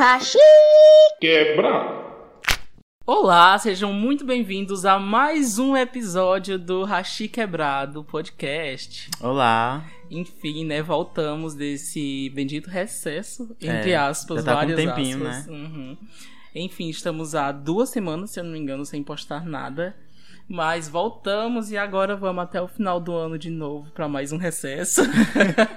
Hashi Quebrado. Olá, sejam muito bem-vindos a mais um episódio do Rachi Quebrado podcast. Olá. Enfim, né, voltamos desse bendito recesso, entre É, aspas, já tá com um várias tempinho, aspas. né? Uhum. Enfim, estamos há duas semanas, se eu não me engano, sem postar nada. Mas voltamos e agora vamos até o final do ano de novo para mais um recesso.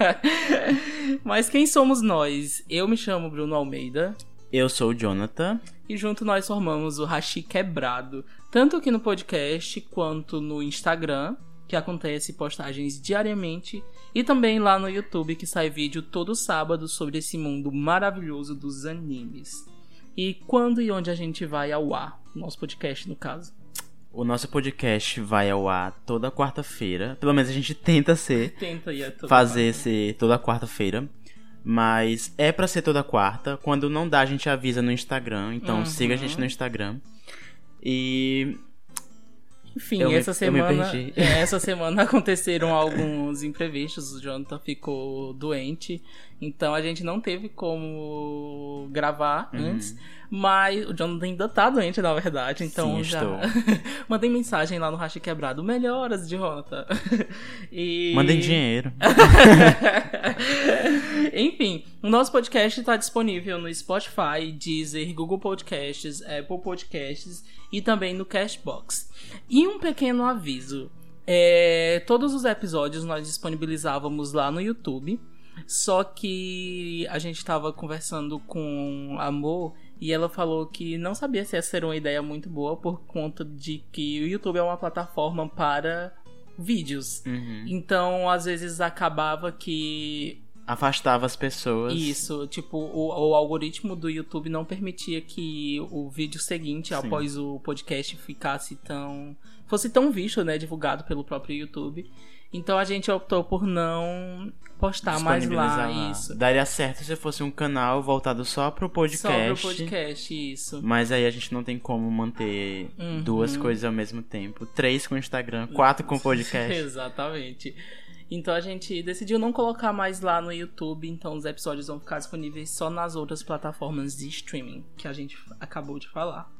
Mas quem somos nós? Eu me chamo Bruno Almeida. Eu sou o Jonathan. E junto nós formamos o Rachi Quebrado, tanto aqui no podcast quanto no Instagram, que acontece postagens diariamente, e também lá no YouTube, que sai vídeo todo sábado sobre esse mundo maravilhoso dos animes. E quando e onde a gente vai ao ar? Nosso podcast, no caso. O nosso podcast vai ao ar toda quarta-feira. Pelo menos a gente tenta ser, Tenta a toda fazer parte. ser toda quarta-feira. Mas é pra ser toda quarta. Quando não dá, a gente avisa no Instagram. Então Uhum. siga a gente no Instagram. E Enfim, Eu essa me semana. é, essa semana aconteceram alguns imprevistos. O Jonathan ficou doente. Então a gente não teve como gravar Uhum. antes. Mas o Jonathan ainda tá doente, na verdade. Então Sim, já. Mandei mensagem lá no Racha Quebrado. Melhoras, Jonathan. e... mandem dinheiro. Enfim, o nosso podcast está disponível no Spotify, Deezer, Google Podcasts, Apple Podcasts e também no Cashbox. E um pequeno aviso: é, todos os episódios nós disponibilizávamos lá no YouTube. Só que a gente estava conversando com a Amor e ela falou que não sabia se essa era uma ideia muito boa por conta de que o YouTube é uma plataforma para vídeos. Uhum. Então, às vezes acabava que Afastava as pessoas. isso, tipo, o, o algoritmo do YouTube não permitia que o vídeo seguinte, Sim. após o podcast, ficasse tão. fosse tão visto, né? Divulgado pelo próprio YouTube. Então a gente optou por não postar mais disponibilizar lá. Isso. Daria certo se fosse um canal voltado só pro podcast. Só pro podcast, isso. Mas aí a gente não tem como manter Uhum. duas coisas ao mesmo tempo. Três com Instagram, quatro com podcast. Exatamente. Então a gente decidiu não colocar mais lá no YouTube, então os episódios vão ficar disponíveis só nas outras plataformas de streaming que a gente acabou de falar.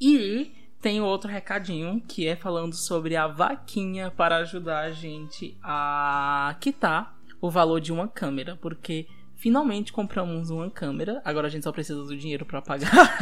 E tem outro recadinho que é falando sobre a vaquinha para ajudar a gente a quitar o valor de uma câmera, porque finalmente compramos uma câmera, agora a gente só precisa do dinheiro para pagar.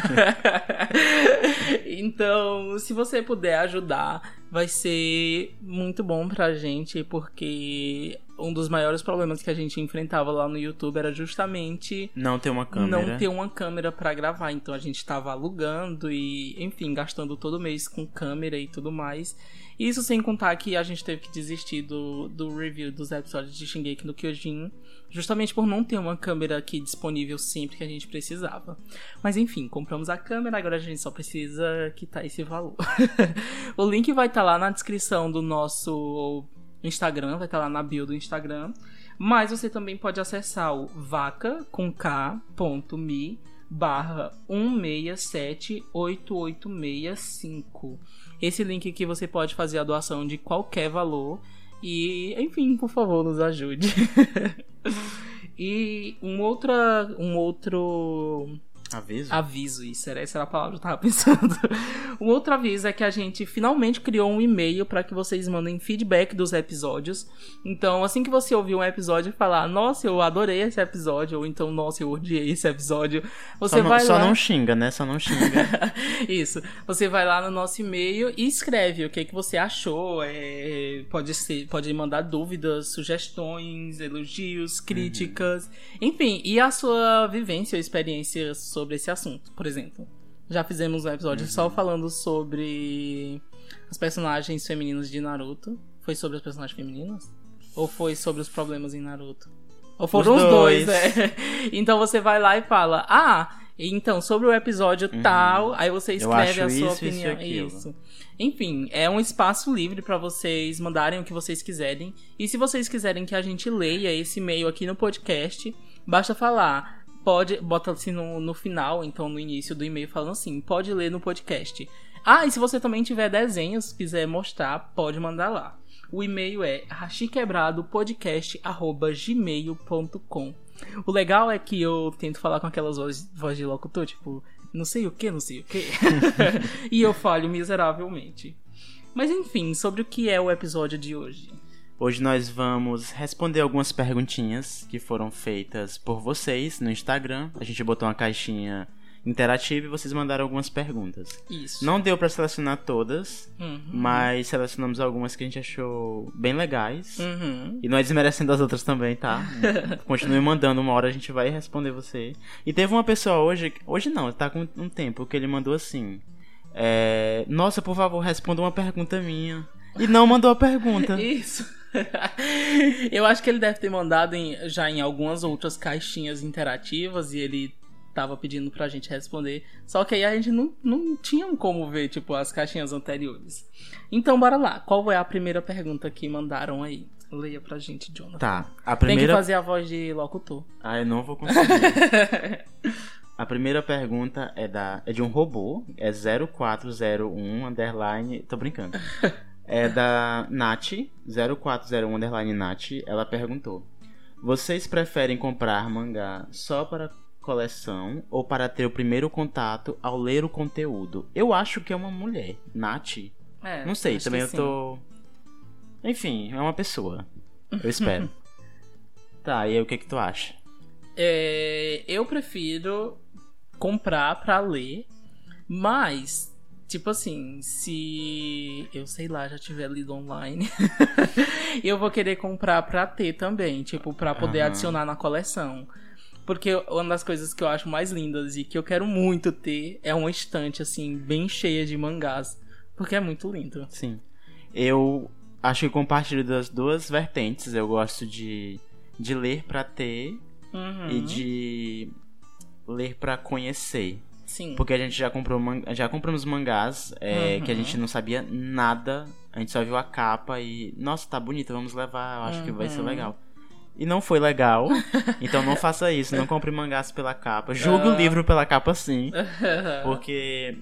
então, se você puder ajudar, vai ser muito bom pra gente, porque um dos maiores problemas que a gente enfrentava lá no YouTube era justamente Não ter uma câmera. não ter uma câmera pra gravar. Então a gente tava alugando e, enfim, gastando todo mês com câmera e tudo mais. Isso sem contar que a gente teve que desistir do, do review dos episódios de Shingeki no Kyojin, justamente por não ter uma câmera aqui disponível sempre que a gente precisava. Mas enfim, compramos a câmera, agora a gente só precisa quitar esse valor. o link vai estar lá na descrição do nosso Instagram, vai estar lá na bio do Instagram. Mas você também pode acessar o vaca com k.me barra 16788665. Esse link aqui você pode fazer a doação de qualquer valor. E, enfim, por favor, nos ajude. e um, outra, um outro Aviso? Aviso, isso era, essa era a palavra que eu tava pensando. um outro aviso é que a gente finalmente criou um e-mail para que vocês mandem feedback dos episódios. Então, assim que você ouvir um episódio e falar, nossa, eu adorei esse episódio, ou então, nossa, eu odiei esse episódio, você só não, vai só lá. não xinga, né? Só não xinga. Isso. Você vai lá no nosso e-mail e escreve o que, que você achou. é, pode ser, pode mandar dúvidas, sugestões, elogios, críticas, enfim, e a sua vivência ou experiência sobre esse assunto, por exemplo. Já fizemos um episódio só falando sobre as personagens femininas de Naruto. Foi sobre as personagens femininas? Ou foi sobre os problemas em Naruto? Ou foram os, Os dois, dois. é. Então você vai lá e fala: Ah, então, sobre o episódio tal, aí você escreve Uhum. a sua isso, isso opinião. aquilo. Isso. Enfim, é um espaço livre pra vocês mandarem o que vocês quiserem. E se vocês quiserem que a gente leia esse e-mail aqui no podcast, basta falar. Pode, bota assim no, no final, então no início do e-mail, falando assim: pode ler no podcast. Ah, e se você também tiver desenhos, quiser mostrar, pode mandar lá. O e-mail é rachiquebradopodcast.gmail.com O legal é que eu tento falar com aquelas vozes voz de locutor, tipo, não sei o que, não sei o que. e eu falho miseravelmente. Mas enfim, sobre o que é o episódio de hoje. Hoje nós vamos responder algumas perguntinhas que foram feitas por vocês no Instagram. A gente botou uma caixinha interativa e vocês mandaram algumas perguntas. Isso. Não deu pra selecionar todas, Uhum. mas selecionamos algumas que a gente achou bem legais. Uhum. E não é desmerecendo as outras também, tá? Continue mandando, uma hora a gente vai responder você. E teve uma pessoa hoje, hoje não, tá com um tempo, que ele mandou assim: é, Nossa, por favor, responda uma pergunta minha. E não mandou a pergunta. Isso. Eu acho que ele deve ter mandado em- já em algumas outras caixinhas interativas e ele tava pedindo pra gente responder. Só que aí a gente não, não tinha como ver, tipo, as caixinhas anteriores. Então, bora lá. Qual é a primeira pergunta que mandaram aí? Leia pra gente, Jonathan. Tá, a Tem que primeira. fazer a voz de locutor. Ah, eu não vou conseguir. A primeira pergunta é da é de um robô, é 0401 underline, tô brincando. É da Nath, 0401 underline Nath, ela perguntou: Vocês preferem comprar mangá só para coleção ou para ter o primeiro contato ao ler o conteúdo? Eu acho que é uma mulher, Nath. É, Não sei, também eu sim. tô. Enfim, é uma pessoa. Eu espero. tá, e aí o que que tu acha? É, eu prefiro comprar pra ler, mas, tipo assim, se eu sei lá, já tiver lido online, eu vou querer comprar pra ter também, tipo, pra poder Aham. adicionar na coleção. Porque uma das coisas que eu acho mais lindas e que eu quero muito ter é uma estante, assim, bem cheia de mangás. Porque é muito lindo. Sim. Eu acho que compartilho das duas vertentes. Eu gosto de, de ler pra ter Uhum. e de ler pra conhecer. Sim. Porque a gente já comprou já compramos mangás é, Uhum. que a gente não sabia nada. A gente só viu a capa e, nossa, tá bonito, vamos levar, eu acho que vai ser Uhum. legal. E não foi legal. então não faça isso, não compre mangás pela capa. Julgue o Ah. livro pela capa sim. Porque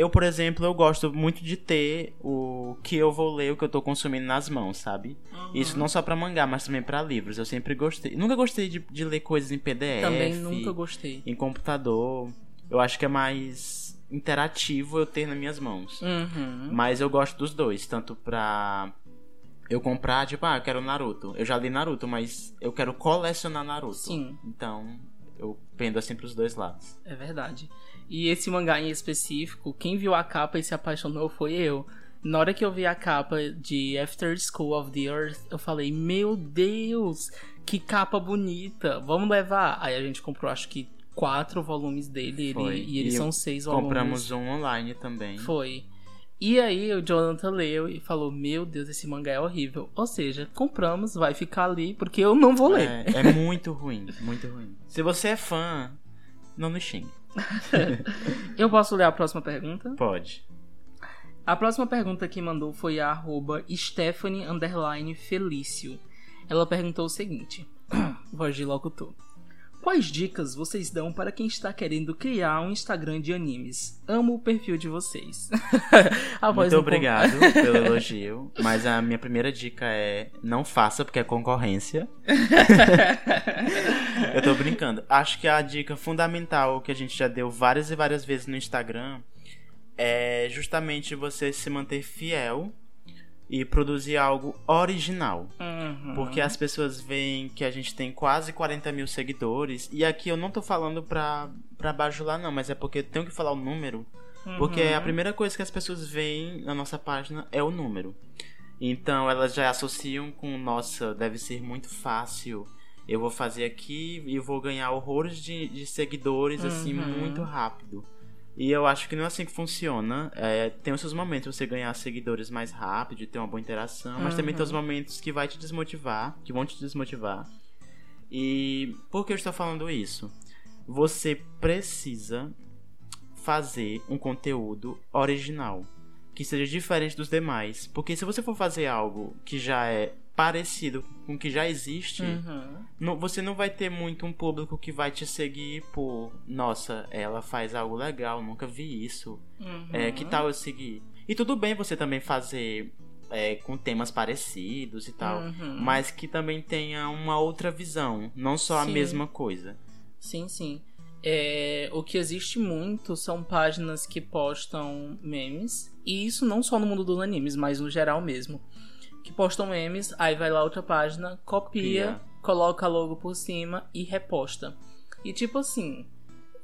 eu, por exemplo, eu gosto muito de ter o que eu vou ler, o que eu tô consumindo nas mãos, sabe? Uhum. Isso não só pra mangá, mas também pra livros. Eu sempre gostei. Nunca gostei de, de ler coisas em PDF, Também nunca gostei. em computador. Eu acho que é mais interativo eu ter nas minhas mãos. Uhum. Mas eu gosto dos dois, tanto pra eu comprar, tipo, ah, eu quero Naruto. Eu já li Naruto, mas eu quero colecionar Naruto. Sim. Então, eu pendo assim pros dois lados. É verdade. E esse mangá em específico, quem viu a capa e se apaixonou foi eu. Na hora que eu vi a capa de After School of the Earth, eu falei: Meu Deus, que capa bonita, vamos levar. Aí a gente comprou, acho que, quatro volumes dele Foi. e eles E são seis volumes. Compramos um online também. Foi. E aí o Jonathan leu e falou: Meu Deus, esse mangá é horrível. Ou seja, compramos, vai ficar ali, porque eu não vou ler. É, é muito ruim, muito ruim. Se você é fã, não nos xingue. Eu posso ler a próxima pergunta? Pode. A próxima pergunta que mandou foi a arroba Stephanie underline Felício. Ela perguntou o seguinte: Voz de locutor. Quais dicas vocês dão para quem está querendo criar um Instagram de animes? Amo o perfil de vocês. Muito obrigado pelo elogio. Mas a minha primeira dica é não faça, porque é concorrência. Eu tô brincando. Acho que a dica fundamental que a gente já deu várias e várias vezes no Instagram é justamente você se manter fiel e produzir algo original. Uhum. Porque as pessoas veem que a gente tem quase 40 mil seguidores. E aqui eu não tô falando pra, pra bajular, não, mas é porque eu tenho que falar o número. Porque Uhum. a primeira coisa que as pessoas veem na nossa página é o número. Então elas já associam com, nossa, deve ser muito fácil. Eu vou fazer aqui e vou ganhar horrores de, de seguidores assim Uhum. muito rápido. E eu acho que não é assim que funciona. É, tem os seus momentos você ganhar seguidores mais rápido, ter uma boa interação, mas também tem os momentos que vai te desmotivar, que vão te desmotivar. E por que eu estou falando isso? Você precisa fazer um conteúdo original que seja diferente dos demais, porque se você for fazer algo que já é parecido com o que já existe, Uhum. não- você não vai ter muito um público que vai te seguir por, nossa, ela faz algo legal, nunca vi isso. Uhum. É, que tal eu seguir? E tudo bem você também fazer é, com temas parecidos e tal. Uhum. Mas que também tenha uma outra visão, não só a Sim. mesma coisa. Sim, sim. É, o que existe muito são páginas que postam memes. E isso não só no mundo dos animes, mas no geral mesmo. Que postam memes, aí vai lá outra página, copia, Copia. coloca logo por cima e reposta. E tipo assim,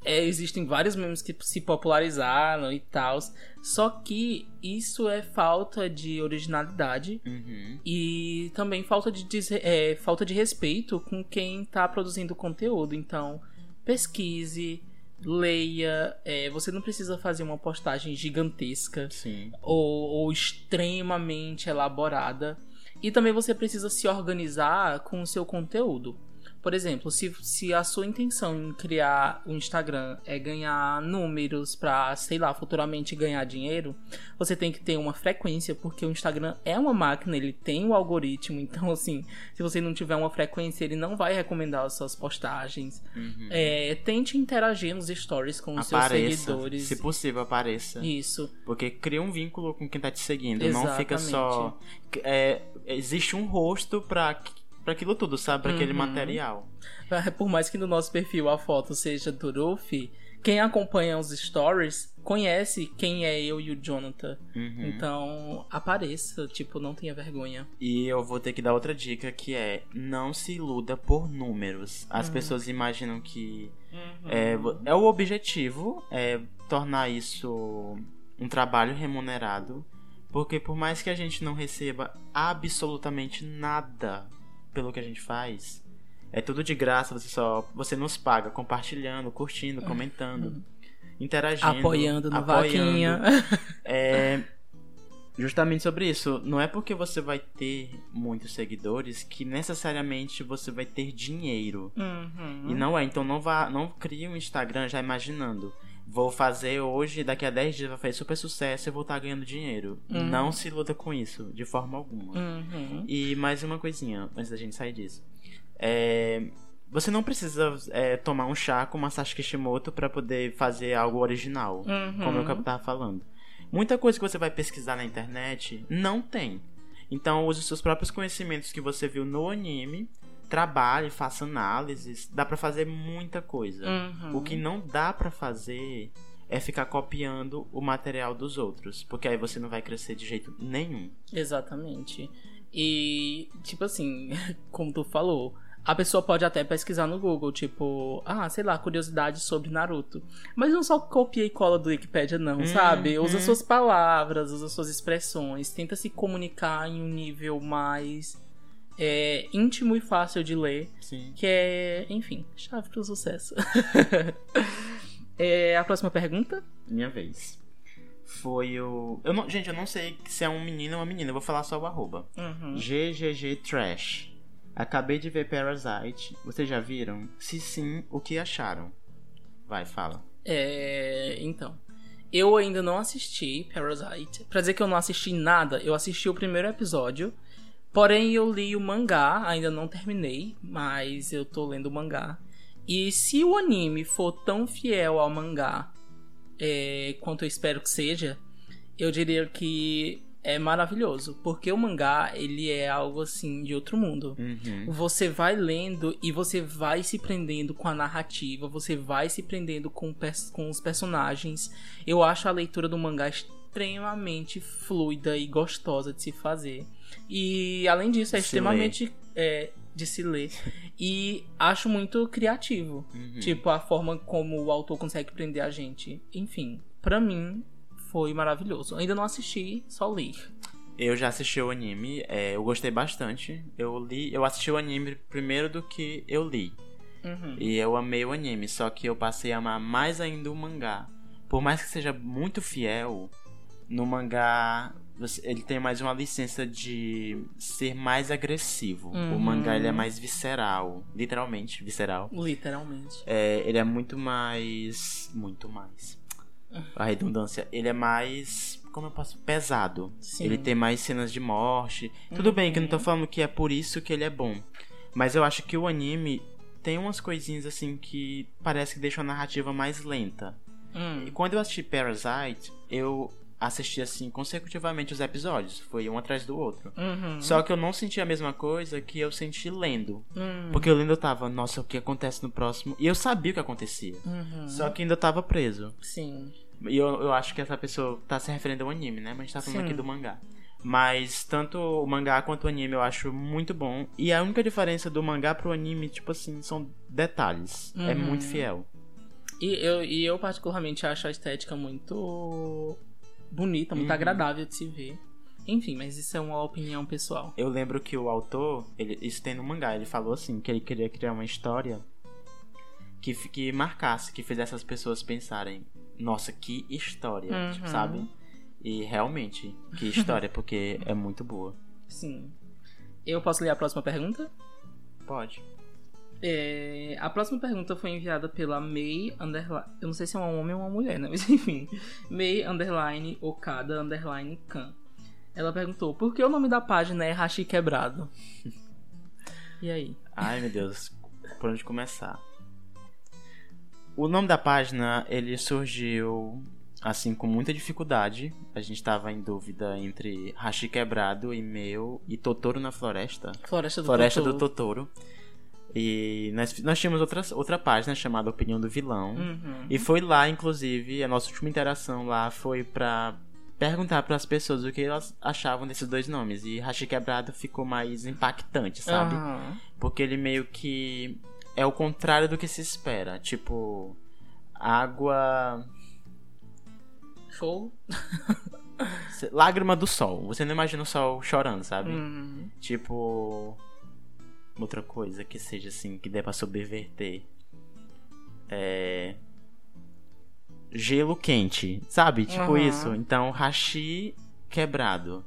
é, existem vários memes que se popularizaram e tal. Só que isso é falta de originalidade Uhum. e também falta de, é, falta de respeito com quem está produzindo conteúdo. Então, pesquise, leia. é, você não precisa fazer uma postagem gigantesca Sim. ou, ou extremamente elaborada. E também você precisa se organizar com o seu conteúdo. Por exemplo, se, se a sua intenção em criar o Instagram é ganhar números pra, sei lá, futuramente ganhar dinheiro, você tem que ter uma frequência, porque o Instagram é uma máquina, ele tem o algoritmo, então assim, se você não tiver uma frequência, ele não vai recomendar as suas postagens. Uhum. É, tente interagir nos stories com os seus Apareça. seguidores. Se possível, apareça. Isso. Porque cria um vínculo com quem tá te seguindo. Não fica Exatamente. só. é, existe um rosto pra, pra aquilo tudo, sabe? Pra aquele Uhum. material. Por mais que no nosso perfil a foto seja do Ruffy, quem acompanha os stories conhece quem é eu e o Jonathan. Uhum. Então, apareça, tipo, não tenha vergonha. E eu vou ter que dar outra dica que é não se iluda por números. Uhum. As pessoas imaginam que é, vo- é o objetivo é tornar isso um trabalho remunerado. Porque por mais que a gente não receba absolutamente nada pelo que a gente faz, é tudo de graça, você só você nos paga compartilhando, curtindo, comentando, interagindo. Apoiando no apoiando. vaquinha. É justamente sobre isso. Não é porque você vai ter muitos seguidores que necessariamente você vai ter dinheiro. Uhum. E não é, então não vá, não crie um Instagram já imaginando. Vou fazer hoje, daqui a 10 dias vai fazer super sucesso e vou estar ganhando dinheiro. Uhum. Não se iluda com isso, de forma alguma. Uhum. E mais uma coisinha, antes da gente sair disso. É, você não precisa é, tomar um chá com Masashi Kishimoto para poder fazer algo original, Uhum. como eu tava falando. Muita coisa que você vai pesquisar na internet não tem. Então use os seus próprios conhecimentos que você viu no anime, trabalhe, faça análises, dá pra fazer muita coisa. Uhum. O que não dá pra fazer é ficar copiando o material dos outros, porque aí você não vai crescer de jeito nenhum. Exatamente. E, tipo assim, como tu falou, a pessoa pode até pesquisar no Google, tipo, ah, sei lá, curiosidades sobre Naruto. Mas não só copia e cola do Wikipedia, não, Hum, sabe? Usa hum. suas palavras, usa suas expressões, tenta se comunicar em um nível mais é, íntimo e fácil de ler. Sim. Que é, enfim, chave pro sucesso. É, a próxima pergunta? Minha vez. Foi o. Eu não... Gente, eu não sei se é um menino ou uma menina, eu vou falar só o arroba. Uhum. GGG Trash. Acabei de ver Parasite. Vocês já viram? Se sim, o que acharam? Vai, fala. É, então. Eu ainda não assisti Parasite. Pra dizer que eu não assisti nada, eu assisti o primeiro episódio. Porém, eu li o mangá, ainda não terminei, mas eu tô lendo o mangá. E se o anime for tão fiel ao mangá é, quanto eu espero que seja, eu diria que é maravilhoso. Porque o mangá, ele é algo assim de outro mundo. Uhum. Você vai lendo e você vai se prendendo com a narrativa, você vai se prendendo com, com os personagens. Eu acho a leitura do mangá extremamente fluida e gostosa de se fazer. E além disso, é se extremamente é, de se ler. E acho muito criativo. Uhum. Tipo, a forma como o autor consegue prender a gente. Enfim, pra mim foi maravilhoso. Ainda não assisti, só li. Eu já assisti o anime, é, eu gostei bastante. Eu li, eu assisti o anime primeiro do que eu li. Uhum. E eu amei o anime, só que eu passei a amar mais ainda o mangá. Por mais que seja muito fiel, no mangá ele tem mais uma licença de ser mais agressivo. O Uhum. mangá ele é mais visceral, literalmente visceral. Literalmente. É, ele é muito mais, muito mais. A redundância, ele é mais, como eu posso, pesado. Sim. Ele tem mais cenas de morte. Tudo bem que eu não tô Uhum. falando que é por isso que ele é bom. Mas eu acho que o anime tem umas coisinhas assim que parece que deixam a narrativa mais lenta. Hum. E quando eu assisti Parasite, eu assisti assim consecutivamente os episódios. Foi um atrás do outro. Uhum. Só que eu não senti a mesma coisa que eu senti lendo. Hum. Porque eu lendo eu tava, nossa, o que acontece no próximo? E eu sabia o que acontecia. Uhum. Só que ainda eu tava preso. Sim. E eu, eu acho que essa pessoa tá se referindo ao anime, né? Mas a gente tá falando Sim. aqui do mangá. Mas tanto o mangá quanto o anime eu acho muito bom. E a única diferença do mangá pro anime, tipo assim, são detalhes. É Uhum. muito fiel. E eu, e eu particularmente acho a estética muito bonita, muito Uhum. agradável de se ver. Enfim, mas isso é uma opinião pessoal. Eu lembro que o autor, ele, isso tem no mangá, ele falou assim, que ele queria criar uma história que, que marcasse, que fizesse as pessoas pensarem, nossa, que história, Uhum. tipo, sabe? E realmente, que história, porque é muito boa. Sim. Eu posso ler a próxima pergunta? Pode. É, a próxima pergunta foi enviada pela May underline. Eu não sei se é um homem ou uma mulher, né? Mas enfim. May underline Okada underline Kan. Ela perguntou: por que o nome da página é Hashi Quebrado? E aí? Ai, meu Deus, por onde começar? O nome da página, ele surgiu assim com muita dificuldade. A gente tava em dúvida entre Hashi Quebrado e meu e Totoro na Floresta. Floresta do Floresta Totoro. do Totoro. E nós, nós tínhamos outra, outra página chamada Opinião do Vilão. Uhum. E foi lá, inclusive, a nossa última interação lá foi pra perguntar pras pessoas o que elas achavam desses dois nomes. E Hashi Quebrado ficou mais impactante, sabe? Aham. Porque ele meio que é o contrário do que se espera. Tipo, água. Show? Lágrima do sol. Você não imagina o sol chorando, sabe? Uhum. Tipo. Outra coisa que seja assim, que dê pra subverter. É. Gelo quente, sabe? Tipo Aham. isso. Então, hashi quebrado.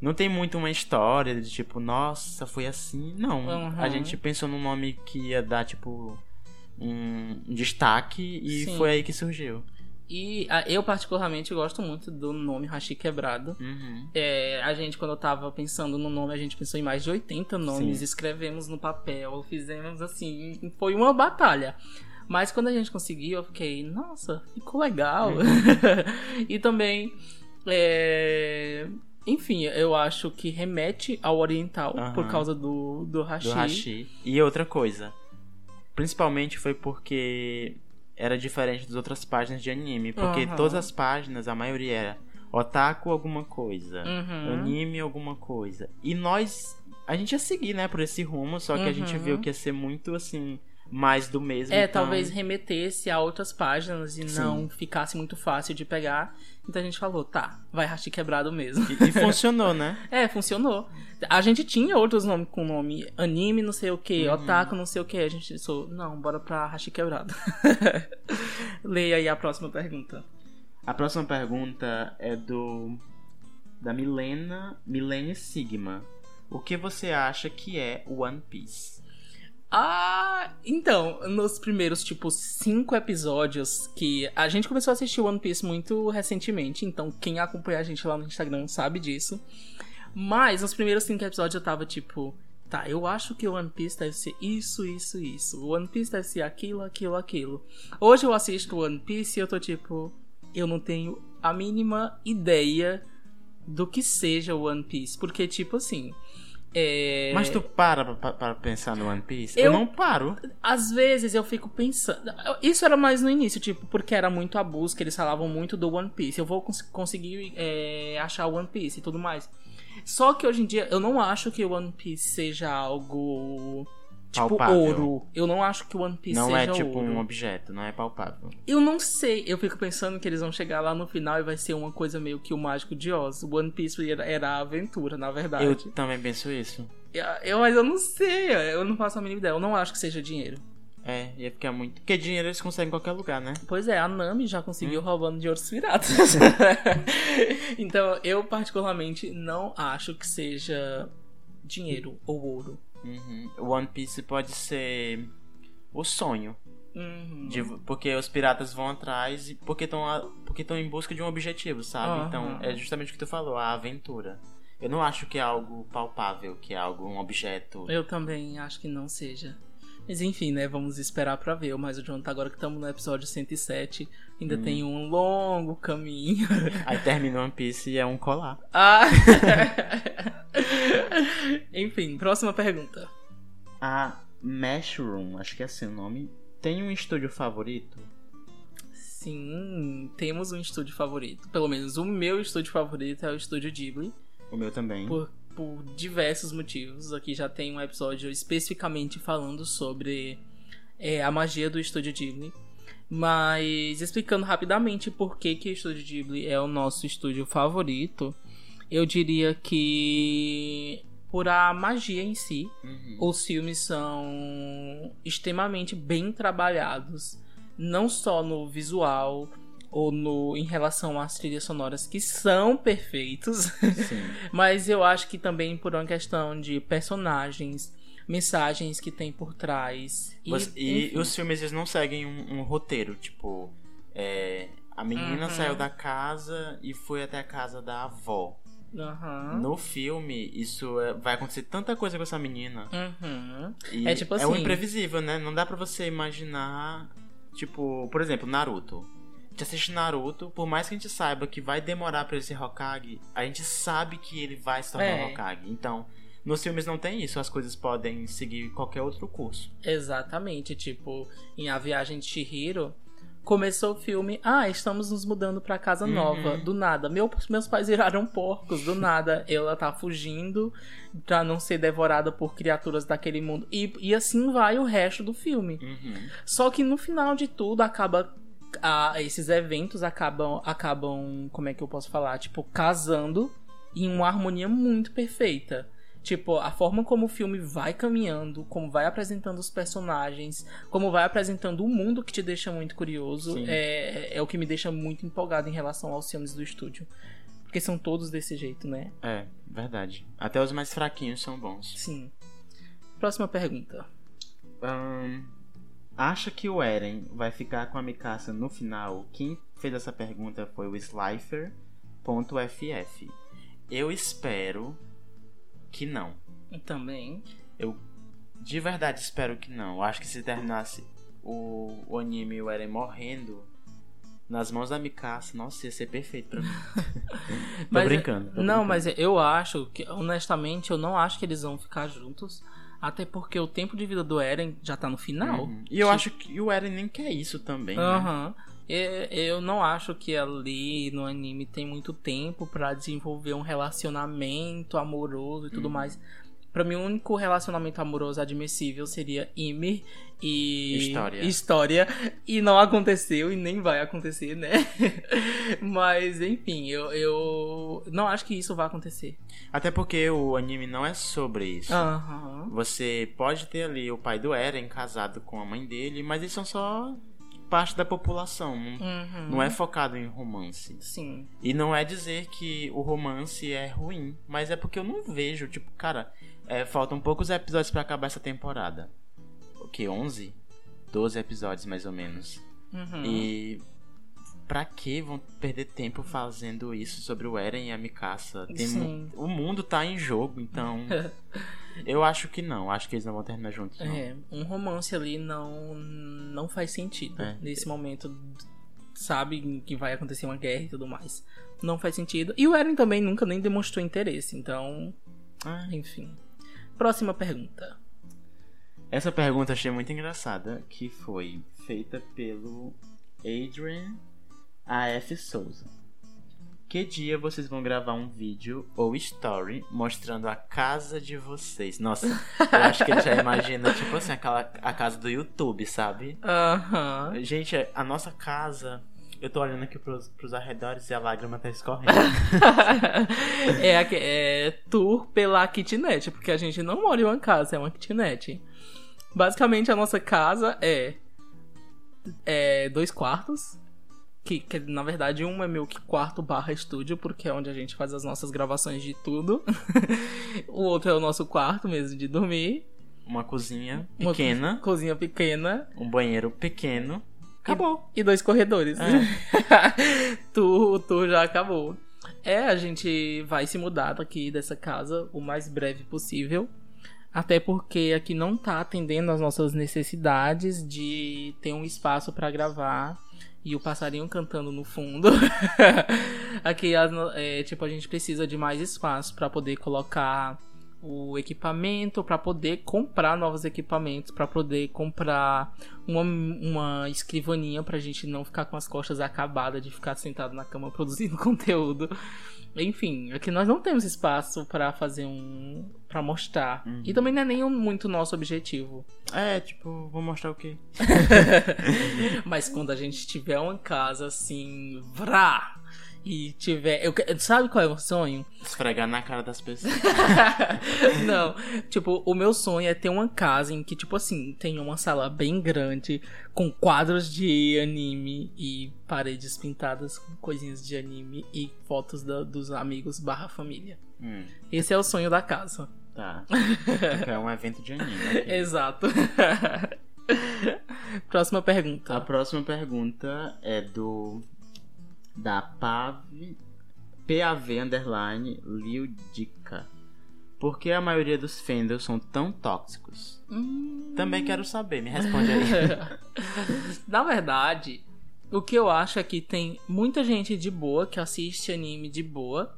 Não tem muito uma história de tipo, nossa, foi assim. Não. Aham. A gente pensou num nome que ia dar, tipo, um destaque e Sim. foi aí que surgiu. E ah, eu, particularmente, gosto muito do nome Hashi Quebrado. Uhum. É, a gente, quando eu tava pensando no nome, a gente pensou em mais de 80 nomes, Sim. escrevemos no papel, fizemos assim, foi uma batalha. Mas quando a gente conseguiu, eu fiquei, nossa, ficou legal. e também, é, enfim, eu acho que remete ao oriental Aham. por causa do, do hashi. Do hashi. E outra coisa. Principalmente foi porque era diferente das outras páginas de anime. Porque Aham. todas as páginas, a maioria era otaku alguma coisa, Uhum. anime alguma coisa. E nós, a gente ia seguir, né, por esse rumo, só que a gente Uhum. viu que ia ser muito, assim, mais do mesmo. É, então- talvez remetesse a outras páginas e Sim. não ficasse muito fácil de pegar. Então a gente falou, tá, vai hashi quebrado mesmo. E, e funcionou, né? É, funcionou. A gente tinha outros nomes com nome anime, não sei o que, Uhum. otaku, não sei o que. A gente pensou, não, bora pra hashi quebrado. Leia aí a próxima pergunta. A próxima pergunta é do da Milena, Milene Sigma. O que você acha que é One Piece? Ah, então, nos primeiros, tipo, cinco episódios que a gente começou a assistir One Piece muito recentemente, então quem acompanha a gente lá no Instagram sabe disso. Mas nos primeiros cinco episódios eu tava tipo, tá, eu acho que o One Piece deve ser isso, isso, isso. O One Piece deve ser aquilo, aquilo, aquilo. Hoje eu assisto One Piece e eu tô tipo, eu não tenho a mínima ideia do que seja o One Piece. Porque, tipo assim. É... Mas tu para pra, pra pensar no One Piece? Eu, Eu- não paro. Às vezes eu fico pensando. Isso era mais no início, tipo, porque era muito a busca, eles falavam muito do One Piece. Eu vou cons- conseguir é, achar o One Piece e tudo mais. Só que hoje em dia eu não acho que o One Piece seja algo. Tipo, Palpável. ouro. Eu não acho que o One Piece não é seja tipo ouro. um objeto, não é palpável. Eu não sei. Eu fico pensando que eles vão chegar lá no final e vai ser uma coisa meio que o mágico de Oz. O One Piece era, era a aventura, na verdade. Eu também penso isso. Eu, eu- mas eu não sei. Eu não faço a mínima ideia. Eu não acho que seja dinheiro. É, ia ficar muito. Porque dinheiro eles conseguem em qualquer lugar, né? Pois é, a Nami já Hum. conseguiu roubando de outros piratas. então, eu particularmente não acho que seja dinheiro ou ouro. Uhum. One Piece pode ser o sonho. Uhum. de- porque os piratas vão atrás e porque estão porque estão em busca de um objetivo, sabe? Aham. Então, é justamente o que tu falou, a aventura. Eu não acho que é algo palpável, que é algo, um objeto. Eu também acho que não seja. Mas enfim, né? Vamos esperar pra ver. Mas o Jonathan, agora que estamos no episódio 107, ainda Hum. tem um longo caminho. Aí termina One Piece e é um colar. Ah! enfim, próxima pergunta. A Mushroom, acho que é assim o nome, tem um estúdio favorito? Sim, temos um estúdio favorito. Pelo menos o meu estúdio favorito é o estúdio Ghibli. O meu também. Por, por diversos motivos. Aqui já tem um episódio especificamente falando sobre é, a magia do estúdio Ghibli. Mas explicando rapidamente por que, que o estúdio Ghibli é o nosso estúdio favorito, eu diria que por a magia em si, Uhum. os filmes são extremamente bem trabalhados, não só no visual ou no em relação às trilhas sonoras que são perfeitos, mas eu acho que também por uma questão de personagens, mensagens que tem por trás e, Você- E, os filmes eles não seguem um, um roteiro, tipo, é, a menina Uhum. saiu da casa e foi até a casa da avó. Aham. No filme, isso é- vai acontecer tanta coisa com essa menina. Uhum. É tipo É um assim- imprevisível, né? Não dá pra você imaginar. Tipo, por exemplo, Naruto. A gente assiste Naruto, por mais que a gente saiba que vai demorar pra ele ser Hokage, a gente sabe que ele vai se tornar É. Hokage. Então, nos filmes não tem isso, as coisas podem seguir qualquer outro curso. Exatamente, tipo, em A Viagem de Chihiro, começou o filme, ah, estamos nos mudando pra casa Uhum. nova, do nada. Meu, meus pais viraram porcos, do nada. Ela tá fugindo pra não ser devorada por criaturas daquele mundo. E, e assim vai o resto do filme. Uhum. Só que no final de tudo acaba. ah, esses eventos acabam. acabam. Como é que eu posso falar? Tipo, casando em uma harmonia muito perfeita. Tipo, a forma como o filme vai caminhando, como vai apresentando os personagens, como vai apresentando o mundo que te deixa muito curioso, Sim. é, é o que me deixa muito empolgado em relação aos filmes do estúdio. Porque são todos desse jeito, né? É, verdade. Até os mais fraquinhos são bons. Sim. Próxima pergunta. Ahn, acha que o Eren vai ficar com a Mikasa no final? Quem fez essa pergunta foi o Slifer.ff. Eu espero que não. Também. Eu de verdade espero que não. Eu acho que se terminasse o, o anime e o Eren morrendo nas mãos da Mikasa, nossa, ia ser perfeito pra mim. tô Mas- brincando. tô não, brincando. mas eu acho que, honestamente, eu não acho que eles vão ficar juntos. Até porque o tempo de vida do Eren já tá no final. Uhum. E eu acho que o Eren nem quer isso também, né? Aham. E- Eu não acho que ali no anime tem muito tempo pra desenvolver um relacionamento amoroso e tudo Uhum. mais. Pra mim, o único relacionamento amoroso admissível seria Ymir e História. História. E não aconteceu e nem vai acontecer, né? Mas, enfim, eu, eu não acho que isso vai acontecer. Até porque o anime não é sobre isso. Aham. Você pode ter ali o pai do Eren casado com a mãe dele, mas eles são só parte da população. Não, Uhum. não é focado em romance. Sim. E não é dizer que o romance é ruim, mas é porque eu não vejo, tipo, cara, é, faltam poucos episódios pra acabar essa temporada. O que, 11? 12 episódios mais ou menos. Uhum. E pra que vão perder tempo fazendo isso sobre o Eren e a Mikasa? Tem o mundo tá em jogo, então eu acho que não, acho que eles não vão terminar juntos. É, um romance ali não, não faz sentido É. nesse momento. Sabe que vai acontecer uma guerra e tudo mais. Não faz sentido. E o Eren também nunca nem demonstrou interesse, então, Ah, enfim. Próxima pergunta. Essa pergunta achei muito engraçada, que foi feita pelo Adrian AF Souza. Que dia vocês vão gravar um vídeo ou story mostrando a casa de vocês? Nossa, eu acho que ele já imagina, tipo assim, aquela, a casa do YouTube, sabe? Aham. Gente, a nossa casa. Eu tô olhando aqui pros, pros arredores e a lágrima tá escorrendo. é, é tour pela kitnet, porque a gente não mora em uma casa, é uma kitnet. Basicamente a nossa casa é, é dois quartos. Que, que na verdade um é meu que quarto barra estúdio, porque é onde a gente faz as nossas gravações de tudo. o outro é o nosso quarto mesmo de dormir. Uma cozinha Uma pequena, co- cozinha pequena. um banheiro pequeno. Acabou. E dois corredores. É. tu, tu já acabou. É, a gente vai se mudar daqui dessa casa o mais breve possível. Até porque aqui não tá atendendo às nossas necessidades de ter um espaço para gravar e o passarinho cantando no fundo. aqui, é, tipo, a gente precisa de mais espaço para poder colocar o equipamento, para poder comprar novos equipamentos, para poder comprar uma, uma escrivaninha pra gente não ficar com as costas acabadas de ficar sentado na cama produzindo conteúdo. Enfim, aqui nós não temos espaço para fazer um. Para mostrar. Uhum. E também não é nem muito nosso objetivo. É, tipo, vou mostrar o quê? Mas quando a gente tiver uma casa assim. Vrá! e tiver. Eu, sabe qual é o sonho? Esfregar na cara das pessoas. Não. Tipo, o meu sonho é ter uma casa em que, tipo assim, tem uma sala bem grande, com quadros de anime e paredes pintadas com coisinhas de anime e fotos da, dos amigos barra família. Hum. Esse é o sonho da casa. Tá. É um evento de anime. Okay. Exato. próxima pergunta. A próxima pergunta é do da PAV, PAV underline Liudica. Por que a maioria dos fenders são tão tóxicos? Hum... Também quero saber, me responde aí. Na verdade, o que eu acho é que tem muita gente de boa que assiste anime de boa.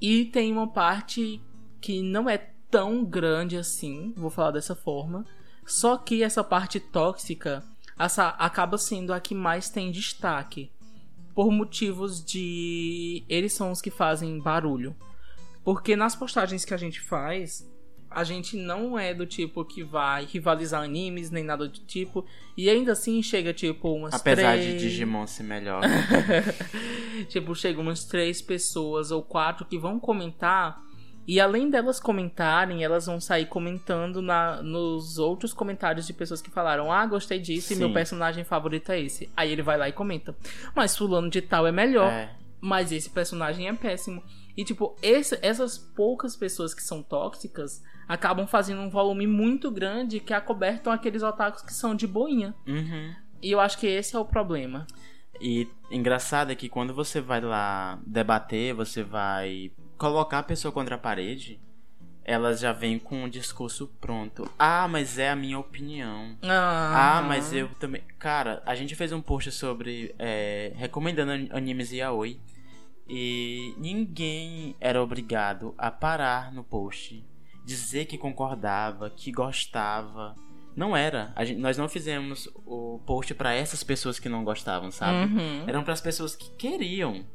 E tem uma parte que não é tão grande assim, vou falar dessa forma. Só que essa parte tóxica essa, acaba sendo a que mais tem destaque por motivos de. Eles são os que fazem barulho. Porque nas postagens que a gente faz, a gente não é do tipo que vai rivalizar animes, nem nada do tipo. E ainda assim chega, tipo, umas Apesar três... de Digimon ser melhor. tipo, chega umas três pessoas ou quatro que vão comentar e além delas comentarem, elas vão sair comentando na, nos outros comentários de pessoas que falaram: Ah, gostei disso Sim. e meu personagem favorito é esse. Aí ele vai lá e comenta. Mas fulano de tal é melhor. É. Mas esse personagem é péssimo. E, tipo, esse, essas poucas pessoas que são tóxicas acabam fazendo um volume muito grande que acobertam aqueles otakus que são de boinha. Uhum. E eu acho que esse é o problema. E engraçado é que quando você vai lá debater, você vai colocar a pessoa contra a parede, elas já vêm com o discurso pronto. Ah, mas é a minha opinião. Ah, ah mas eu também. Cara, a gente fez um post sobre. É, recomendando animes yaoi. E ninguém era obrigado a parar no post, dizer que concordava, que gostava. Não era. Gente, nós não fizemos o post para essas pessoas que não gostavam, sabe? Uhum. Eram para as pessoas que queriam.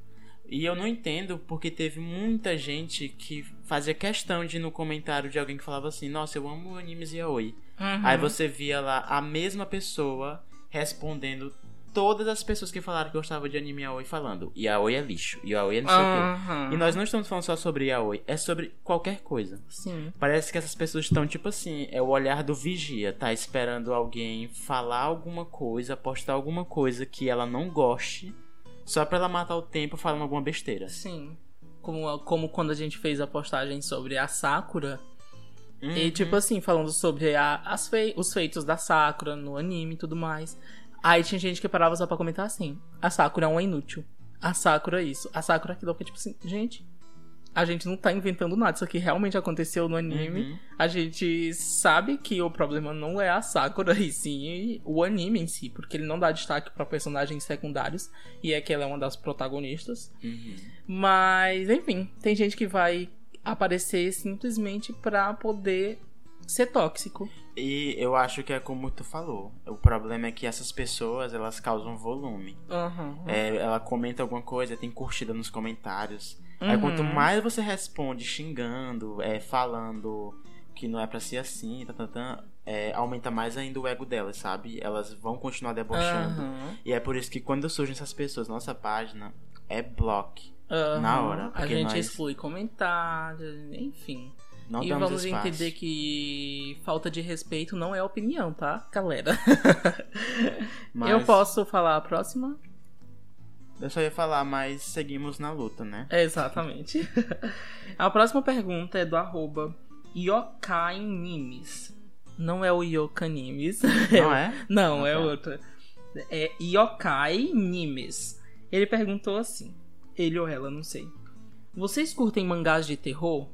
E eu não entendo porque teve muita gente que fazia questão de ir no comentário de alguém que falava assim: Nossa, eu amo animes e yaoi. Uhum. Aí você via lá a mesma pessoa respondendo todas as pessoas que falaram que gostavam de anime yaoi falando: Yaoi é lixo, yaoi é não sei uhum. o quê. E nós não estamos falando só sobre yaoi, é sobre qualquer coisa. Sim. Parece que essas pessoas estão tipo assim: é o olhar do vigia, tá esperando alguém falar alguma coisa, postar alguma coisa que ela não goste só pra ela matar o tempo falando alguma besteira. Sim. Como, como quando a gente fez a postagem sobre a Sakura. Uhum. E tipo assim, falando sobre a, as fei os feitos da Sakura no anime e tudo mais. Aí tinha gente que parava só pra comentar assim: a Sakura é uma inútil. A Sakura é isso. A Sakura é aquilo. Que tipo assim, gente, a gente não tá inventando nada. Isso aqui realmente aconteceu no anime. Uhum. A gente sabe que o problema não é a Sakura, e sim o anime em si, porque ele não dá destaque para personagens secundários, e é que ela é uma das protagonistas. Uhum. Mas, enfim, tem gente que vai aparecer simplesmente pra poder ser tóxico. E eu acho que é como tu falou. O problema é que essas pessoas, elas causam volume. Uhum. É, ela comenta alguma coisa, tem curtida nos comentários. Uhum. Aí quanto mais você responde xingando, é, falando que não é pra ser assim, tá, tá, tá, é, aumenta mais ainda o ego delas, sabe? Elas vão continuar debochando. Uhum. E é por isso que quando surgem essas pessoas, nossa página é block. Uhum. Na hora. A gente nós... exclui comentários, enfim. Não e vamos espaço. entender que falta de respeito não é opinião, tá, galera? Mas... Eu posso falar a próxima? Eu só ia falar, mas seguimos na luta, né? É, exatamente. a próxima pergunta é do arroba Yokai Nimes. Não é o Yokanimes. Não é? Não, ah, é tá. outra. É Yokai Nimes. Ele perguntou assim. Ele ou ela, não sei. Vocês curtem mangás de terror?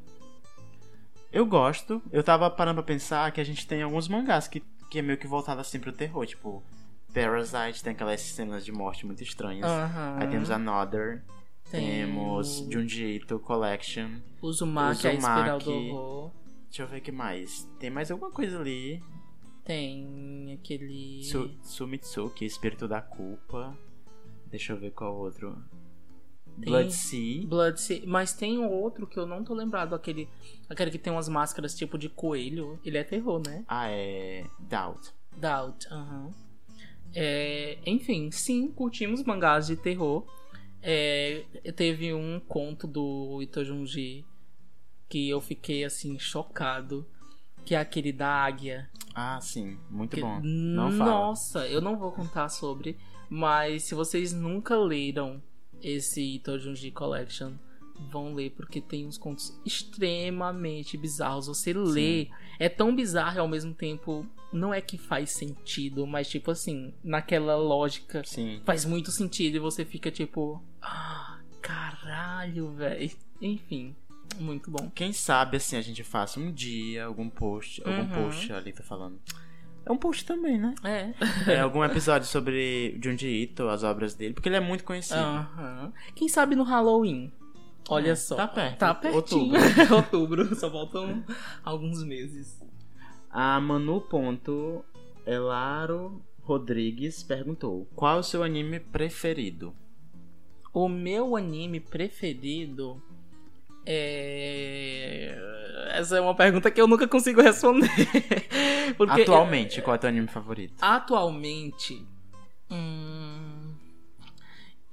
Eu gosto. Eu tava parando pra pensar que a gente tem alguns mangás que, que é meio que voltado assim pro terror. Tipo, Parasite tem aquelas cenas de morte muito estranhas. Aham. Aí temos Another. Tem Temos Junji Ito Collection. Uzumaki, a espiral do Uzumaki. horror. Deixa eu ver o que mais. Tem mais alguma coisa ali. Tem aquele. Su Sumitsuki, Espírito da Culpa. Deixa eu ver qual outro. Tem- Blood Sea. Blood Sea. Mas tem outro que eu não tô lembrado, aquele, aquele que tem umas máscaras tipo de coelho. Ele é terror, né? Ah, é. Doubt. Doubt, aham. É, enfim, sim, curtimos mangás de terror. É, teve um conto do Itojunji que eu fiquei assim chocado, que é aquele da águia. Ah, sim. Muito Que- bom. Não fala. Nossa, eu não vou contar sobre, mas se vocês nunca leram esse Itojunji Collection, vão ler porque tem uns contos extremamente bizarros. Você lê, é tão bizarro e ao mesmo tempo não é que faz sentido, mas tipo assim, naquela lógica Sim. faz muito sentido e você fica tipo, ah, caralho, velho. Enfim, muito bom. Quem sabe assim a gente faça um dia algum post. Algum Uhum. post ali, tá falando. É um post também, né? É. É algum episódio sobre Junji Ito, as obras dele, porque ele é muito conhecido. Aham. Quem sabe no Halloween? Olha É, só. tá perto. Tá pertinho. Outubro. Só faltam alguns meses. A Manu ponto Elaro Rodrigues perguntou: Qual é o seu anime preferido? O meu anime preferido é. Essa é uma pergunta que eu nunca consigo responder. Porque Atualmente, qual é o teu anime favorito? Atualmente. Hum.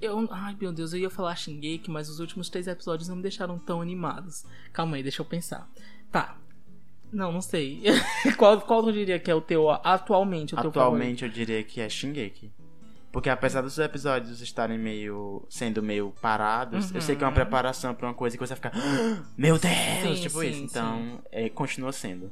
Eu. Ai meu Deus, eu ia falar Shingeki, mas os últimos três episódios não me deixaram tão animados. Calma aí, deixa eu pensar. Tá. Não, não sei. qual, qual tu diria que é o teu atualmente? O teu Atualmente eu diria que é Shingeki. Porque apesar dos episódios estarem meio. sendo meio parados, eu sei que é uma Uhum. preparação pra uma coisa que você fica. "Ah, Meu Deus! Sim, tipo sim, isso. Então, é, continua sendo.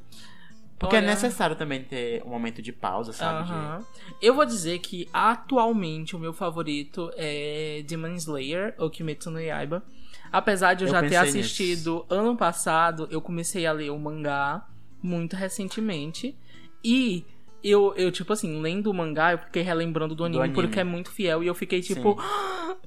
Porque Olha- é necessário também ter um momento de pausa, sabe? De- Aham. Eu vou dizer que atualmente o meu favorito é Demon Slayer, ou Kimetsu no Yaiba. Apesar de eu, Eu já ter assistido ano passado, eu comecei a ler o mangá muito recentemente. E eu, eu tipo assim, lendo o mangá, eu fiquei relembrando do anime, anime. porque é muito fiel. E eu fiquei tipo. Sim.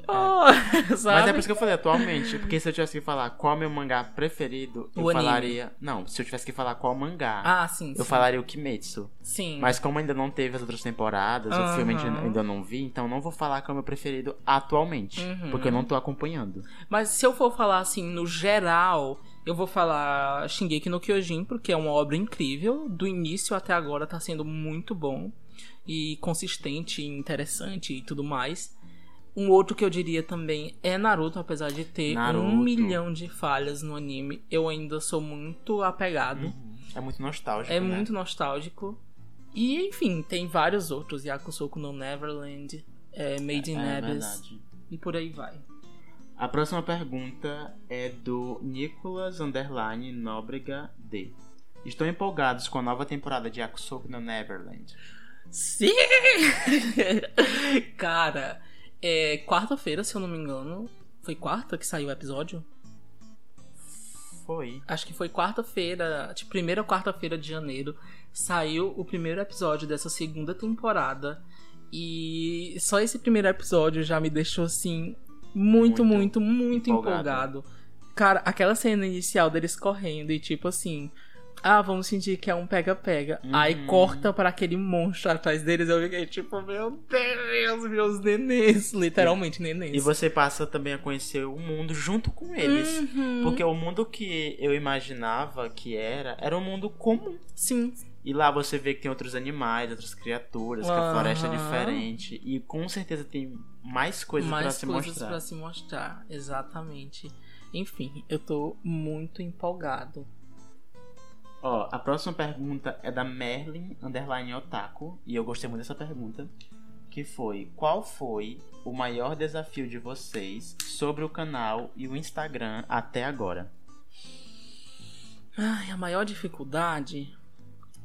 "Ah", sabe? Mas é por isso que eu falei atualmente. Porque se eu tivesse que falar qual é o meu mangá preferido, eu O anime. falaria. Não, se eu tivesse que falar qual mangá, Ah, sim. eu sim. falaria o Kimetsu. Sim. Mas como ainda não teve as outras temporadas, o filme ainda- não vi, então não vou falar que é o meu preferido atualmente. Uhum. Porque eu não tô acompanhando. Mas se eu for falar assim, no geral, eu vou falar Shingeki no Kyojin, porque é uma obra incrível. Do início até agora tá sendo muito bom. E consistente, interessante e tudo mais. Um outro que eu diria também é Naruto, apesar de ter Naruto. um milhão de falhas no anime. Eu ainda sou muito apegado. É muito nostálgico. É né? muito nostálgico. E enfim, tem vários outros. Yakusoku no Neverland, é, Made in É Abyss e por aí vai. A próxima pergunta é do Nicolas Underline Nóbrega D. Estou empolgados com a nova temporada de Yakusoku no Neverland. Sim! Cara, é quarta-feira, se eu não me engano. Foi quarta que saiu o episódio? Foi. Acho que foi quarta-feira, tipo, primeira quarta-feira de janeiro, saiu o primeiro episódio dessa segunda temporada. E só esse primeiro episódio já me deixou assim muito, Muito muito, muito empolgado. empolgado. Cara, aquela cena inicial deles correndo e tipo assim, ah, vamos fingir que é um pega-pega. Aí Uhum. corta para aquele monstro atrás deles, eu fiquei tipo, meu Deus, meus nenês, literalmente nenês. E você passa também a conhecer o mundo junto com eles. Uhum. Porque o mundo que eu imaginava que era, era um mundo comum. Sim, E lá você vê que tem outros animais, outras criaturas, que a floresta é diferente. E com certeza tem mais coisas pra mais se coisas mostrar. pra se mostrar, exatamente. Enfim, eu tô muito empolgado. Ó, a próxima pergunta é da Merlin Underline Otaku. E eu gostei muito dessa pergunta. Que foi: Qual foi o maior desafio de vocês sobre o canal e o Instagram até agora? Ai, a maior dificuldade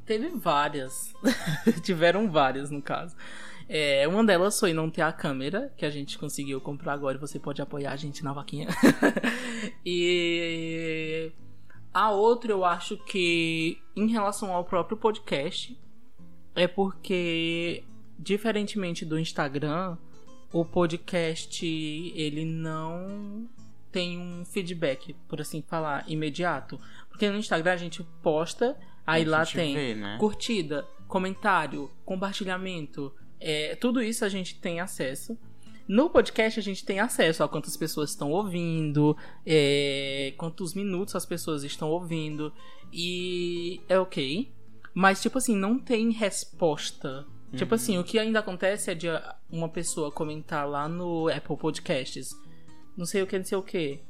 teve várias. Tiveram várias, no caso. É, uma delas foi não ter a câmera, que a gente conseguiu comprar agora e você pode apoiar a gente na vaquinha. e A outra eu acho que em relação ao próprio podcast é porque diferentemente do Instagram, o podcast ele não tem um feedback, por assim falar, imediato. Porque no Instagram a gente posta, aí lá tem vê, né? curtida, comentário, compartilhamento, é, tudo isso a gente tem acesso. No podcast a gente tem acesso a quantas pessoas estão ouvindo, é, quantos minutos as pessoas estão ouvindo, e é ok. Mas, tipo assim, não tem resposta. Tipo Uhum. assim, o que ainda acontece é de uma pessoa comentar lá no Apple Podcasts, não sei o que, não sei o que.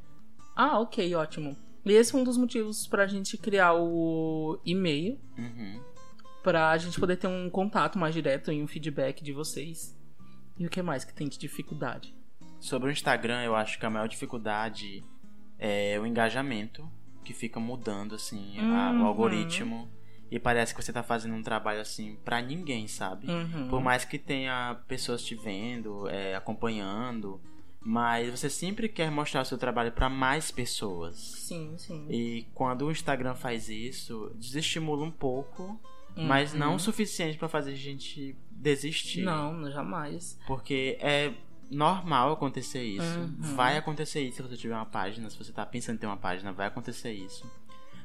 Ah, ok, ótimo. E esse foi um dos motivos pra gente criar o e-mail, Uhum. pra gente poder ter um contato mais direto e um feedback de vocês. E o que mais que tem de dificuldade? Sobre o Instagram, eu acho que a maior dificuldade é o engajamento, que fica mudando, assim, a- Uhum. o algoritmo. E parece que você tá fazendo um trabalho, assim, pra ninguém, sabe? Uhum. Por mais que tenha pessoas te vendo, é, acompanhando, mas você sempre quer mostrar o seu trabalho pra mais pessoas. Sim, sim. E quando o Instagram faz isso, desestimula um pouco, mas não o suficiente pra fazer a gente desistir. Uhum. Não, jamais. Porque é normal acontecer isso. Uhum. Vai acontecer isso se você tiver uma página. Se você tá pensando em ter uma página, vai acontecer isso.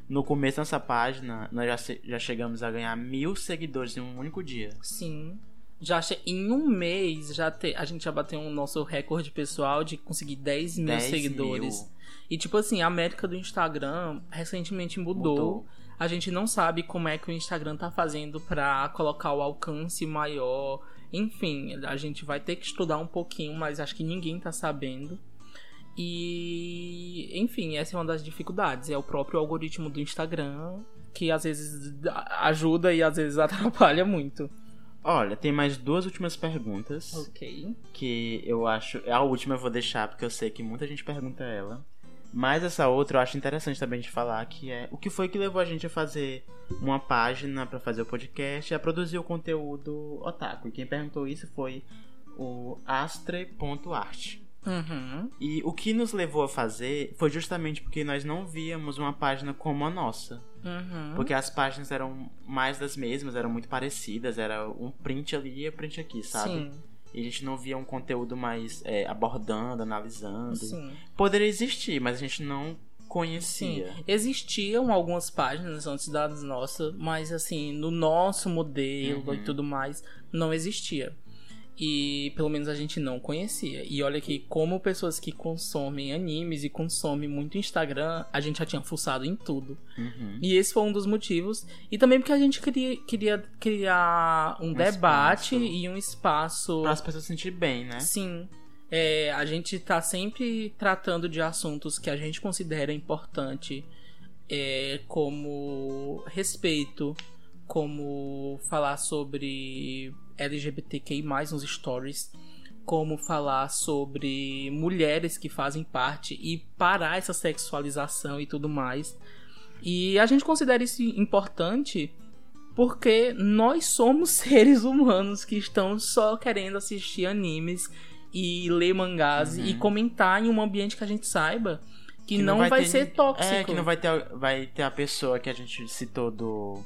No começo dessa página, nós já, já chegamos a ganhar mil seguidores em um único dia. Sim. Já che... Em um mês, já te... a gente já bateu o nosso recorde pessoal de conseguir 10 mil 10 seguidores. mil. E tipo assim, a métrica do Instagram recentemente mudou. Mudou. A gente não sabe como é que o Instagram tá fazendo pra colocar o alcance maior. Enfim, a gente vai ter que estudar um pouquinho, mas acho que ninguém tá sabendo. E, enfim, essa é uma das dificuldades. É o próprio algoritmo do Instagram que às vezes ajuda e às vezes atrapalha muito. Olha, tem mais duas últimas perguntas. Ok. Que eu acho. A última eu vou deixar porque eu sei que muita gente pergunta ela. Mas essa outra eu acho interessante também de falar que é o que foi que levou a gente a fazer uma página pra fazer o podcast e a produzir o conteúdo otaku. E quem perguntou isso foi o astre.art. Uhum. E o que nos levou a fazer foi justamente porque nós não víamos uma página como a nossa. Uhum. Porque as páginas eram mais das mesmas, eram muito parecidas, era um print ali e um print aqui, sabe? Sim, E a gente não via um conteúdo mais é, abordando, analisando. sim. Poderia existir, mas a gente não Sim, conhecia. existiam algumas páginas antes das nossas, mas assim, no nosso modelo Uhum. e tudo mais, não existia. E pelo menos a gente não conhecia. E olha que, como pessoas que consomem animes e consomem muito Instagram, a gente já tinha fuçado em tudo. Uhum. E esse foi um dos motivos. E também porque a gente queria, queria criar um, Um debate espaço. e um espaço. Para as pessoas se sentir bem, né? Sim. É, a gente tá sempre tratando de assuntos que a gente considera importante, é, como respeito, como falar sobre LGBTQI, nos stories, como falar sobre mulheres que fazem parte e parar essa sexualização e tudo mais. E a gente considera isso importante porque nós somos seres humanos que estão só querendo assistir animes e ler mangás Uhum. e comentar em um ambiente que a gente saiba que, Que não, vai, ter ser nin- tóxico. É, que não vai ter, vai ter a pessoa que a gente citou do.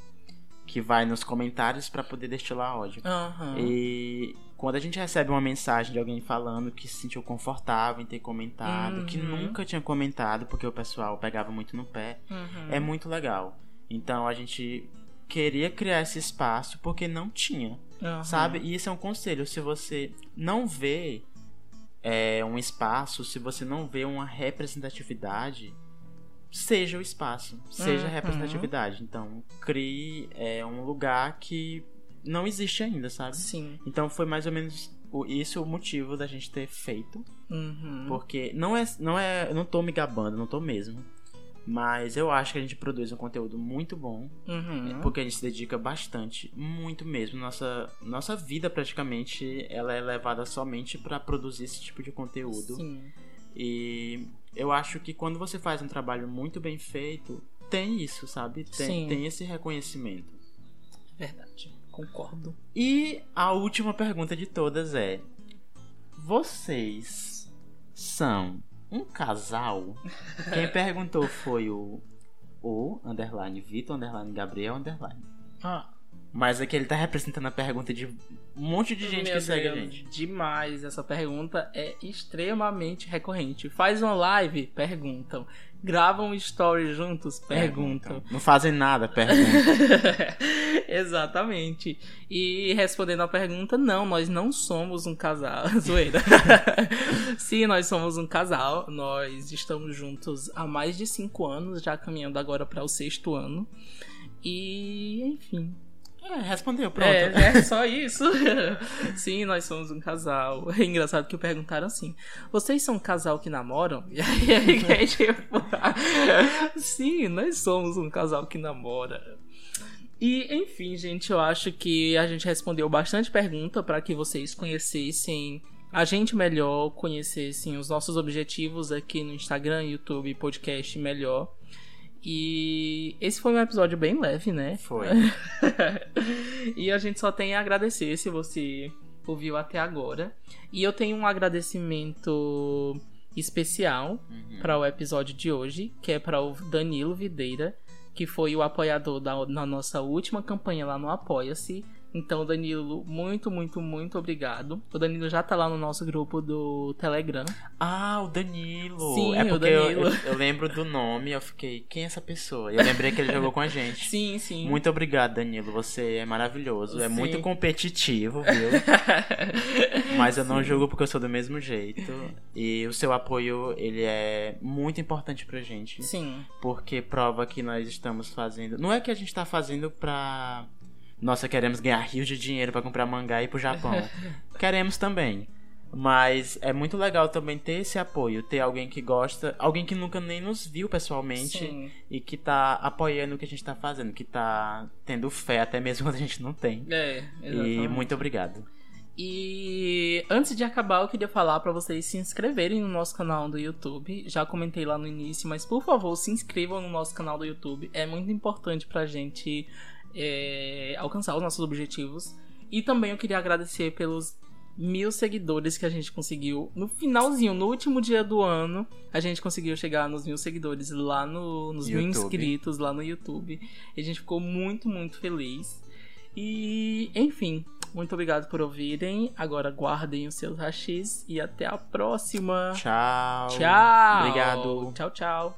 Que vai nos comentários pra poder destilar ódio. Aham. E quando a gente recebe uma mensagem de alguém falando que se sentiu confortável em ter comentado, que Uhum. nunca tinha comentado porque o pessoal pegava muito no pé, Uhum. é muito legal. Então a gente queria criar esse espaço porque não tinha, sabe? E isso é um conselho. Se você não vê é, um espaço, se você não vê uma representatividade, seja o espaço, seja a Uhum. representatividade. Então crie é, um lugar que não existe ainda, sabe? Sim. Então foi mais ou menos o- isso o motivo da gente ter feito. Uhum. Porque não é. Não é. Eu não tô me gabando, não tô mesmo. Mas eu acho que a gente produz um conteúdo muito bom. Uhum. Porque a gente se dedica bastante, muito mesmo. Nossa, nossa vida praticamente ela é levada somente pra produzir esse tipo de conteúdo. Sim. E eu acho que quando você faz um trabalho muito bem feito, tem isso, sabe? Tem, Sim. tem esse reconhecimento. Verdade. Concordo. E a última pergunta de todas é: Vocês são um casal? Quem perguntou foi o, o underline Vitor underline Gabriel underline. Ah, Mas aqui ele tá representando a pergunta de um monte de gente meu que segue a Deus, gente. Demais. Essa pergunta é extremamente recorrente. Faz uma live? Perguntam. Gravam story juntos? Perguntam. Não fazem nada, perguntam. Exatamente. E respondendo à pergunta, não, nós não somos um casal. Zoeira. Sim, nós somos um casal. Nós estamos juntos há mais de cinco anos, já caminhando agora para o sexto ano. E, enfim. É, respondeu, pronto. É, é só isso. Sim, nós somos um casal. É engraçado que perguntaram assim: vocês são um casal que namoram? E aí, é tipo, sim, nós somos um casal que namora. E, enfim, gente, eu acho que a gente respondeu bastante pergunta para que vocês conhecessem a gente melhor, conhecessem os nossos objetivos aqui no Instagram, YouTube, podcast melhor. E esse foi um episódio bem leve, né? Foi. e a gente só tem a agradecer se você ouviu até agora. E eu tenho um agradecimento especial Uhum. para o episódio de hoje, que é para o Danilo Videira, que foi o apoiador da, na nossa última campanha lá no Apoia-se. Então, Danilo, muito, muito, muito obrigado. O Danilo já tá lá no nosso grupo do Telegram. Ah, o Danilo. Sim, é o porque eu- Danilo. Eu, eu lembro do nome, eu fiquei, quem é essa pessoa? Eu lembrei que ele jogou com a gente. Sim, sim. Muito obrigado, Danilo. Você é maravilhoso. É Sim. muito competitivo, viu? Mas eu não julgo porque eu sou do mesmo jeito. E o seu apoio, ele é muito importante pra gente. Sim. Porque prova que nós estamos fazendo. Não é que a gente tá fazendo pra. Nossa, queremos ganhar rios de dinheiro pra comprar mangá e ir pro Japão. queremos também. Mas é muito legal também ter esse apoio, ter alguém que gosta, alguém que nunca nem nos viu pessoalmente Sim. e que tá apoiando o que a gente tá fazendo, que tá tendo fé até mesmo quando a gente não tem. É, E exatamente. muito obrigado. E antes de acabar, eu queria falar pra vocês se inscreverem no nosso canal do YouTube. Já comentei lá no início, mas por favor, se inscrevam no nosso canal do YouTube. É muito importante pra gente é, alcançar os nossos objetivos. E também eu queria agradecer pelos mil seguidores que a gente conseguiu no finalzinho, no último dia do ano. A gente conseguiu chegar nos mil seguidores lá no, nos mil YouTube. inscritos lá no YouTube. E a gente ficou muito, muito feliz. E, enfim, muito obrigado por ouvirem. Agora guardem os seus hashis e até a próxima. Tchau. Tchau. Obrigado. Tchau, tchau.